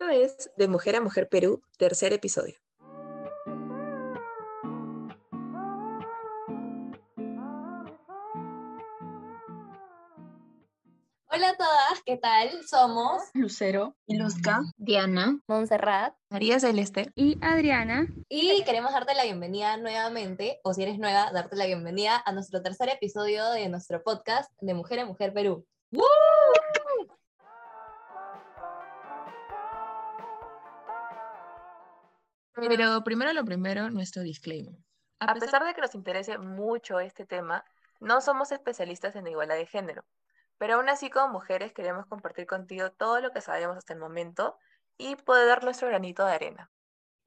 Esto es De Mujer a Mujer Perú, tercer episodio. Hola a todas, ¿qué tal? Somos Lucero Luzca, Diana, Montserrat, María Celeste y Adriana. Y queremos darte la bienvenida nuevamente, o si eres nueva, darte la bienvenida a nuestro tercer episodio de nuestro podcast de Mujer a Mujer Perú. ¡Woo! Pero primero lo primero, nuestro disclaimer. A pesar de que nos interese mucho este tema, no somos especialistas en igualdad de género. Pero aún así, como mujeres, queremos compartir contigo todo lo que sabemos hasta el momento y poder dar nuestro granito de arena.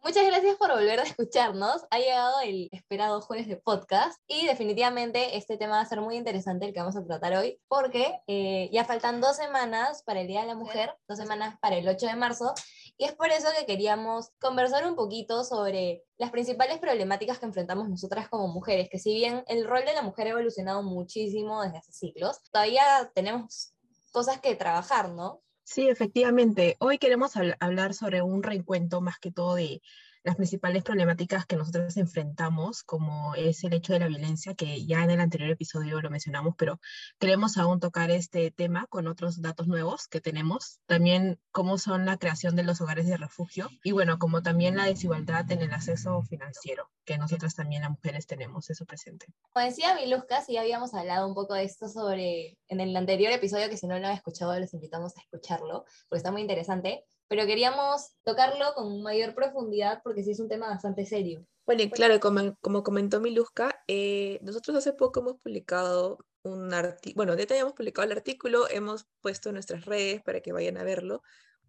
Muchas gracias por volver a escucharnos. Ha llegado el esperado jueves de podcast y definitivamente este tema va a ser muy interesante el que vamos a tratar hoy porque eh, ya faltan dos semanas para el Día de la Mujer, dos semanas para el 8 de marzo y es por eso que queríamos conversar un poquito sobre las principales problemáticas que enfrentamos nosotras como mujeres, que si bien el rol de la mujer ha evolucionado muchísimo desde hace siglos, todavía tenemos cosas que trabajar, ¿no? Sí, efectivamente. Hoy queremos hablar sobre un reencuentro más que todo de las principales problemáticas que nosotros enfrentamos, como es el hecho de la violencia, que ya en el anterior episodio lo mencionamos, pero queremos aún tocar este tema con otros datos nuevos que tenemos. También cómo son la creación de los hogares de refugio y bueno, como también la desigualdad en el acceso financiero, que nosotras también las mujeres tenemos eso presente. Como decía Miluska, sí habíamos hablado un poco de esto sobre en el anterior episodio, que si no lo han escuchado, les invitamos a escucharlo, porque está muy interesante pero queríamos tocarlo con mayor profundidad porque sí es un tema bastante serio. Bueno, y claro, como, como comentó Miluska, eh, nosotros hace poco hemos publicado un artículo, bueno, ya hemos publicado el artículo, hemos puesto en nuestras redes para que vayan a verlo.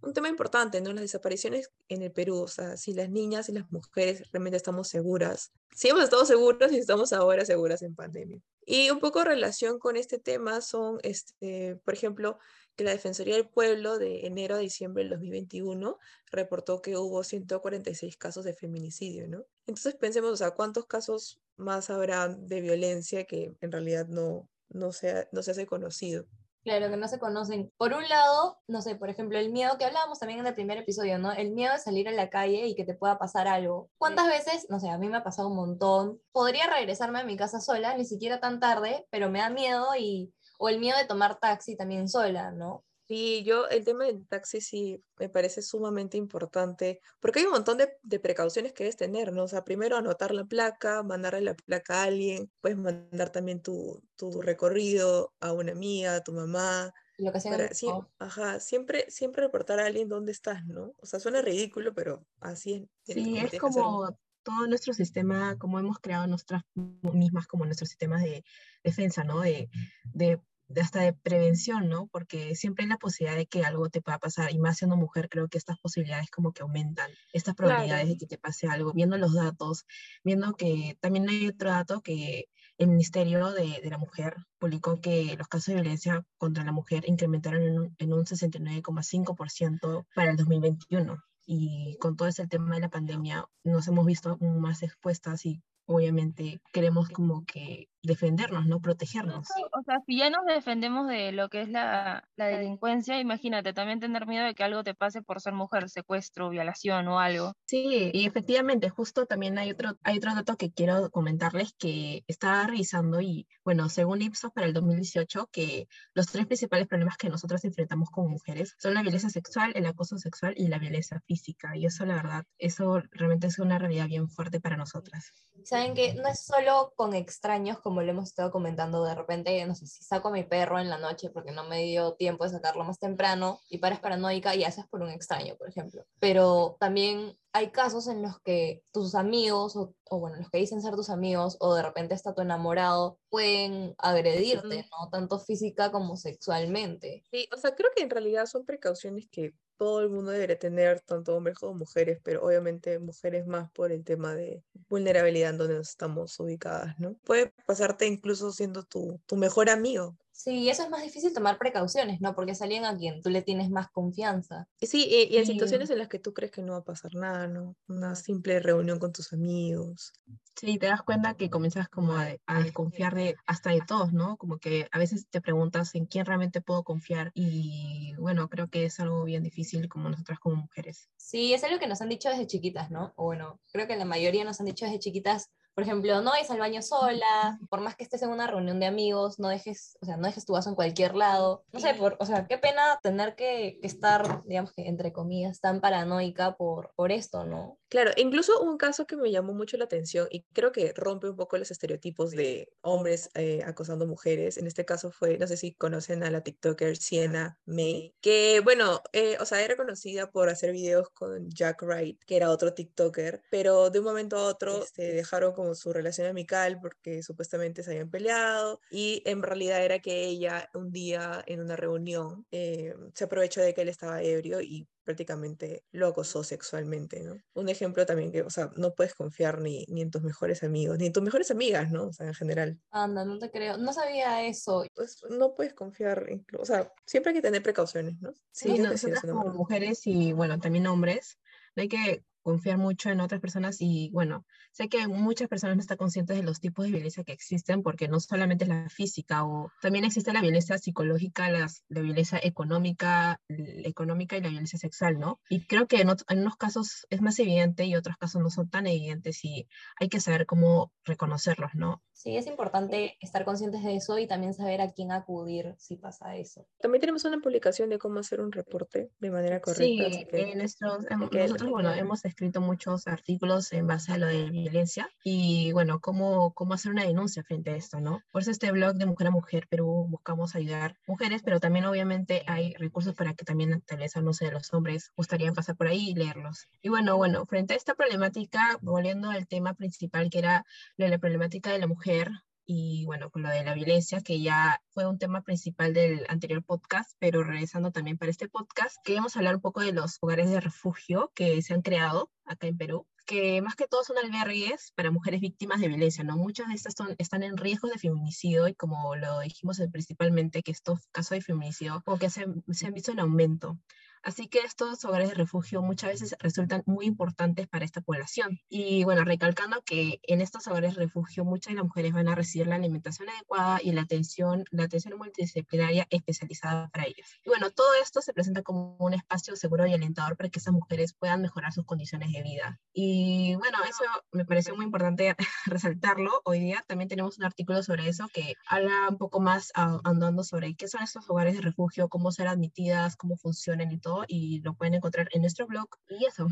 Un tema importante, ¿no? Las desapariciones en el Perú, o sea, si las niñas y las mujeres realmente estamos seguras, si hemos estado seguras y estamos ahora seguras en pandemia. Y un poco relación con este tema son, este, por ejemplo, que la Defensoría del Pueblo de enero a diciembre del 2021 reportó que hubo 146 casos de feminicidio, ¿no? Entonces pensemos, o sea, ¿cuántos casos más habrá de violencia que en realidad no, no, se, no se hace conocido? Claro, que no se conocen. Por un lado, no sé, por ejemplo, el miedo que hablábamos también en el primer episodio, ¿no? El miedo de salir a la calle y que te pueda pasar algo. ¿Cuántas veces, no sé, a mí me ha pasado un montón? Podría regresarme a mi casa sola, ni siquiera tan tarde, pero me da miedo y o el miedo de tomar taxi también sola, ¿no? Sí, yo el tema del taxi sí me parece sumamente importante, porque hay un montón de, de, precauciones que debes tener, ¿no? O sea, primero anotar la placa, mandarle la placa a alguien, puedes mandar también tu, tu recorrido a una amiga, a tu mamá. Lo que sea sí, ajá, siempre, siempre reportar a alguien dónde estás, ¿no? O sea, suena ridículo, pero así es. Sí, es como todo nuestro sistema, como hemos creado nosotras mismas como nuestros sistemas de defensa, ¿no? De, de hasta de prevención, ¿no? Porque siempre hay la posibilidad de que algo te pueda pasar, y más siendo mujer, creo que estas posibilidades como que aumentan, estas probabilidades de que te pase algo, viendo los datos, viendo que también hay otro dato que el Ministerio de, de la Mujer publicó que los casos de violencia contra la mujer incrementaron en un, en un 69,5% para el 2021 y con todo ese tema de la pandemia nos hemos visto más expuestas y obviamente queremos como que defendernos, ¿no? Protegernos. O sea, si ya nos defendemos de lo que es la, la, delincuencia, imagínate también tener miedo de que algo te pase por ser mujer, secuestro, violación o algo. Sí, y efectivamente, justo también hay otro, hay otro dato que quiero comentarles que estaba revisando y, bueno, según Ipsos para el 2018, que los tres principales problemas que nosotros enfrentamos como mujeres son la violencia sexual, el acoso sexual y la violencia física. Y eso, la verdad, eso realmente es una realidad bien fuerte para nosotras. Saben que no es solo con extraños como como lo hemos estado comentando, de repente, no sé, si saco a mi perro en la noche porque no me dio tiempo de sacarlo más temprano y pares paranoica y haces por un extraño, por ejemplo. Pero también hay casos en los que tus amigos, o, o, bueno, los que dicen ser tus amigos, o de repente está tu enamorado, pueden agredirte, ¿no? Tanto física como sexualmente. Sí, o sea, creo que en realidad son precauciones que todo el mundo debería tener, tanto hombres como mujeres, pero obviamente mujeres más por el tema de vulnerabilidad en donde estamos ubicadas, ¿no? Puede pasarte incluso siendo tu, tu mejor amigo. Sí, eso es más difícil tomar precauciones, ¿no? Porque es alguien a quien tú le tienes más confianza. Sí, y, y en Sí. situaciones en las que tú crees que no va a pasar nada, ¿no? Una simple reunión con tus amigos. Sí, te das cuenta que comienzas como a, a desconfiar de hasta de todos, ¿no? Como que a veces te preguntas en quién realmente puedo confiar y bueno, creo que es algo bien difícil como nosotras como mujeres. Sí, es algo que nos han dicho desde chiquitas, ¿no? O bueno, creo que la mayoría nos han dicho desde chiquitas, por ejemplo, no vayas al baño sola, por más que estés en una reunión de amigos, no dejes, o sea, no dejes tu vaso en cualquier lado. No sé, por, o sea, qué pena tener que, que estar, digamos que entre comillas, tan paranoica por, por esto, ¿no? Claro, incluso un caso que me llamó mucho la atención y creo que rompe un poco los estereotipos de hombres eh, acosando mujeres. En este caso fue, no sé si conocen a la TikToker Sienna May, que bueno, eh, o sea, era conocida por hacer videos con Jack Wright, que era otro TikToker, pero de un momento a otro se dejaron como su relación amical porque supuestamente se habían peleado y en realidad era que ella un día en una reunión eh, se aprovechó de que él estaba ebrio y prácticamente lo acosó sexualmente, ¿no? Un ejemplo también que, o sea, no puedes confiar ni, ni en tus mejores amigos, ni en tus mejores amigas, ¿no? O sea, en general. Anda, no te creo, no sabía eso. Pues no puedes confiar, o sea, siempre hay que tener precauciones, ¿no? Sí, que nosotras como mujeres y bueno, también hombres, no hay que confiar mucho en otras personas y bueno, sé que muchas personas no están conscientes de los tipos de violencia que existen porque no solamente es la física o también existe la violencia psicológica, las- la violencia económica, l- económica y la violencia sexual, ¿no? Y creo que en, ot- en unos casos es más evidente y otros casos no son tan evidentes y hay que saber cómo reconocerlos, ¿no? Sí, es importante estar conscientes de eso y también saber a quién acudir si pasa eso. También tenemos una publicación de cómo hacer un reporte de manera correcta. Sí, que- eh, nuestros- em, que- nosotros, bueno, hemos escrito muchos artículos en base a lo de violencia y, bueno, cómo, cómo hacer una denuncia frente a esto, ¿no? Por eso este blog de Mujer a Mujer Perú buscamos ayudar mujeres, pero también obviamente hay recursos para que también tal vez, no sé, los hombres gustarían pasar por ahí y leerlos. Y bueno, bueno, frente a esta problemática, volviendo al tema principal que era la problemática de la mujer, y bueno, con lo de la violencia, que ya fue un tema principal del anterior podcast, pero regresando también para este podcast, queríamos hablar un poco de los hogares de refugio que se han creado acá en Perú que más que todo son albergues para mujeres víctimas de violencia, ¿no? Muchas de estas son, están en riesgo de feminicidio y como lo dijimos eh, principalmente, que estos casos de feminicidio como que se, se han visto en aumento. Así que estos hogares de refugio muchas veces resultan muy importantes para esta población. Y bueno, recalcando que en estos hogares de refugio muchas de las mujeres van a recibir la alimentación adecuada y la atención, la atención multidisciplinaria especializada para ellas. Y bueno, todo esto se presenta como un espacio seguro y alentador para que esas mujeres puedan mejorar sus condiciones de vida. Y bueno, eso me pareció muy importante resaltarlo. Hoy día también tenemos un artículo sobre eso que habla un poco más andando sobre qué son estos hogares de refugio, cómo ser admitidas, cómo funcionan y todo, y lo pueden encontrar en nuestro blog. Y eso.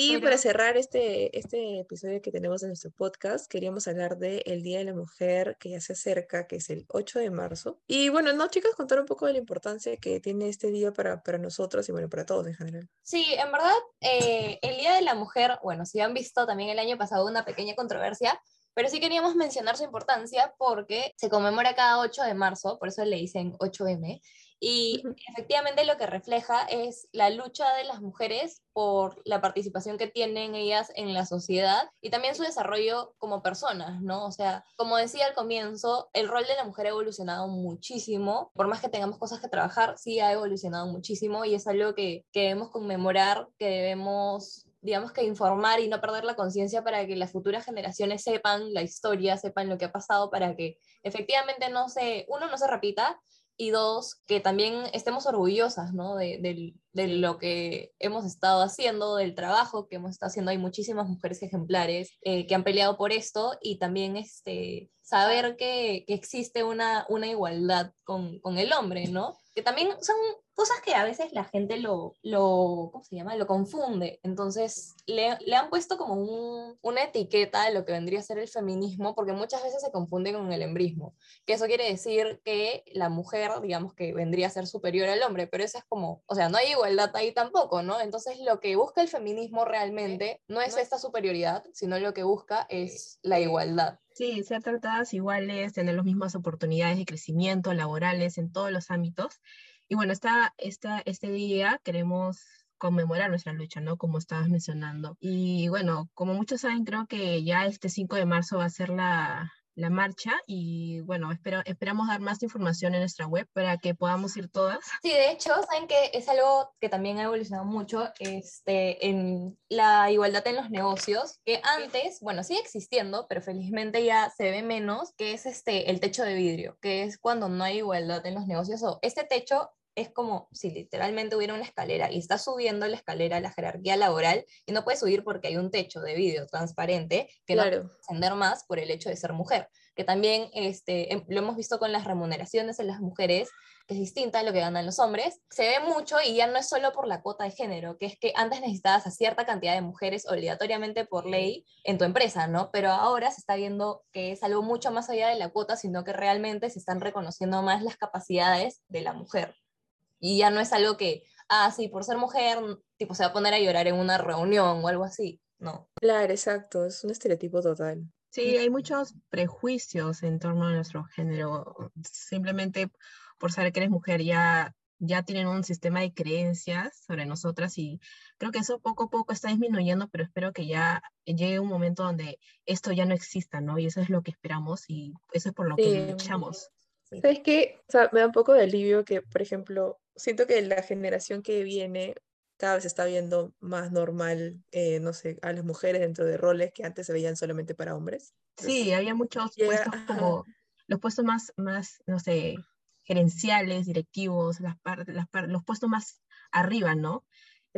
Y Pero- para cerrar este, este episodio que tenemos en nuestro podcast, queríamos hablar del Día de la Mujer que ya se acerca, que es el 8 de marzo. Y bueno, no, chicas, contar un poco de la importancia que tiene este día para, para nosotros y bueno, para todos en general. Sí, en verdad, eh, el Día de la Mujer, bueno, si han visto también el año pasado una pequeña controversia, pero sí queríamos mencionar su importancia porque se conmemora cada 8 de marzo, por eso le dicen 8M, y efectivamente lo que refleja es la lucha de las mujeres por la participación que tienen ellas en la sociedad y también su desarrollo como personas, ¿no? O sea, como decía al comienzo, el rol de la mujer ha evolucionado muchísimo, por más que tengamos cosas que trabajar, sí ha evolucionado muchísimo y es algo que, que debemos conmemorar, que debemos digamos que informar y no perder la conciencia para que las futuras generaciones sepan la historia, sepan lo que ha pasado, para que efectivamente no se, uno, no se repita, y dos, que también estemos orgullosas ¿no? de, de, de, lo que hemos estado haciendo, del trabajo que hemos estado haciendo. Hay muchísimas mujeres ejemplares eh, que han peleado por esto y también este, saber que, que existe una, una igualdad con, con, el hombre, ¿no? Que también son cosas que a veces la gente lo, lo ¿cómo se llama? Lo confunde. Entonces le, le han puesto como un, una etiqueta de lo que vendría a ser el feminismo, porque muchas veces se confunde con el embrismo, que eso quiere decir que la mujer, digamos que vendría a ser superior al hombre, pero eso es como, o sea, no hay igualdad ahí tampoco, ¿no? Entonces lo que busca el feminismo realmente no es esta superioridad, sino lo que busca es la igualdad. Sí, ser tratadas iguales, tener las mismas oportunidades de crecimiento laborales en todos los ámbitos. Y bueno, esta, esta, este día queremos conmemorar nuestra lucha, ¿no? Como estabas mencionando. Y bueno, como muchos saben, creo que ya este 5 de marzo va a ser la, la marcha y bueno, espero, esperamos dar más información en nuestra web para que podamos ir todas. Sí, de hecho, saben que es algo que también ha evolucionado mucho este, en la igualdad en los negocios, que antes, bueno, sigue existiendo, pero felizmente ya se ve menos, que es este, el techo de vidrio, que es cuando no hay igualdad en los negocios o este techo es como si literalmente hubiera una escalera y está subiendo la escalera la jerarquía laboral y no puede subir porque hay un techo de vidrio transparente que no puede ascender más por el hecho de ser mujer. Que también este, em, lo hemos visto con las remuneraciones en las mujeres, que es distinta a lo que ganan los hombres. Se ve mucho y ya no es solo por la cuota de género, que es que antes necesitabas a cierta cantidad de mujeres obligatoriamente por ley en tu empresa, ¿no? Pero ahora se está viendo que es algo mucho más allá de la cuota, sino que realmente se están reconociendo más las capacidades de la mujer. Y ya no es algo que, ah, sí, por ser mujer, tipo, se va a poner a llorar en una reunión o algo así. No. Claro, exacto, es un estereotipo total. Sí, hay muchos prejuicios en torno a nuestro género. Simplemente por saber que eres mujer ya, ya tienen un sistema de creencias sobre nosotras y creo que eso poco a poco está disminuyendo, pero espero que ya llegue un momento donde esto ya no exista, ¿no? Y eso es lo que esperamos y eso es por lo que luchamos. ¿Sabes qué? O sea, me da un poco de alivio que, por ejemplo, siento que la generación que viene cada vez está viendo más normal, eh, no sé, a las mujeres dentro de roles que antes se veían solamente para hombres. Sí, había muchos puestos como los puestos más, más, no sé, gerenciales, directivos, las, las los puestos más arriba, ¿no?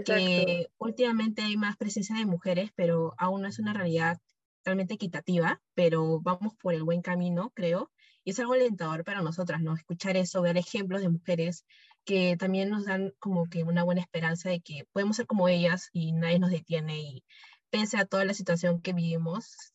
Que últimamente hay más presencia de mujeres, pero aún no es una realidad realmente equitativa, pero vamos por el buen camino, creo. Y es algo alentador para nosotras, ¿no? Escuchar eso, ver ejemplos de mujeres que también nos dan como que una buena esperanza de que podemos ser como ellas y nadie nos detiene y pese a toda la situación que vivimos,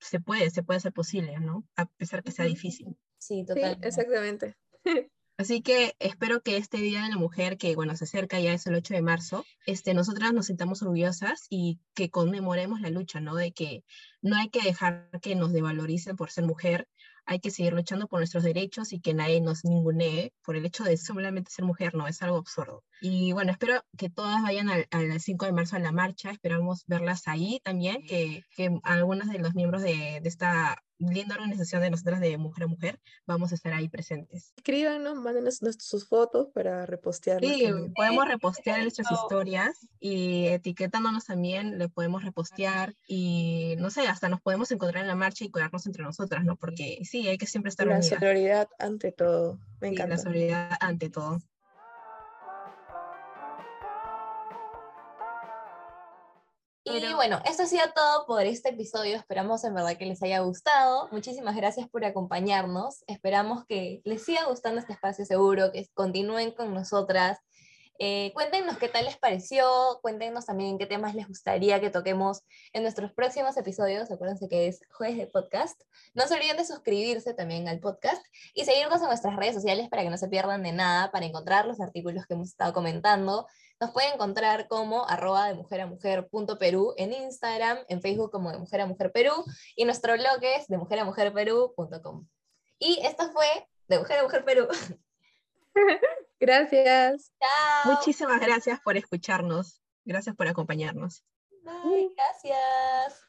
se puede, se puede hacer posible, ¿no? A pesar que sea difícil. Sí, totalmente. Sí, exactamente. Así que espero que este Día de la Mujer, que bueno, se acerca ya es el 8 de marzo, este, nosotras nos sintamos orgullosas y que conmemoremos la lucha, ¿no? De que no hay que dejar que nos devaloricen por ser mujer, hay que seguir luchando por nuestros derechos y que nadie nos ningunee por el hecho de solamente ser mujer, no, es algo absurdo. Y bueno, espero que todas vayan al, 5 de marzo a la marcha, esperamos verlas ahí también, que, que algunos de los miembros de, de esta linda organización de nosotras de Mujer a Mujer, vamos a estar ahí presentes. Escríbanos, mándenos sus fotos para repostear. Sí, podemos repostear nuestras historias y etiquetándonos también le podemos repostear y no sé, hasta nos podemos encontrar en la marcha y cuidarnos entre nosotras, ¿no? Porque sí, hay que siempre estar La solidaridad ante todo, me encanta. la solidaridad ante todo. Y bueno, esto ha sido todo por este episodio. Esperamos en verdad que les haya gustado. Muchísimas gracias por acompañarnos. Esperamos que les siga gustando este espacio seguro, que continúen con nosotras. Eh, cuéntenos qué tal les pareció, cuéntenos también qué temas les gustaría que toquemos en nuestros próximos episodios. Acuérdense que es jueves de podcast. No se olviden de suscribirse también al podcast y seguirnos en nuestras redes sociales para que no se pierdan de nada, para encontrar los artículos que hemos estado comentando nos pueden encontrar como arroba de mujer a mujer punto Perú en Instagram, en Facebook como de mujer a mujer Perú y nuestro blog es de mujer a mujer Perú.com. Y esto fue de mujer a mujer Perú. Gracias. Chao. Muchísimas gracias por escucharnos. Gracias por acompañarnos. Bye, gracias.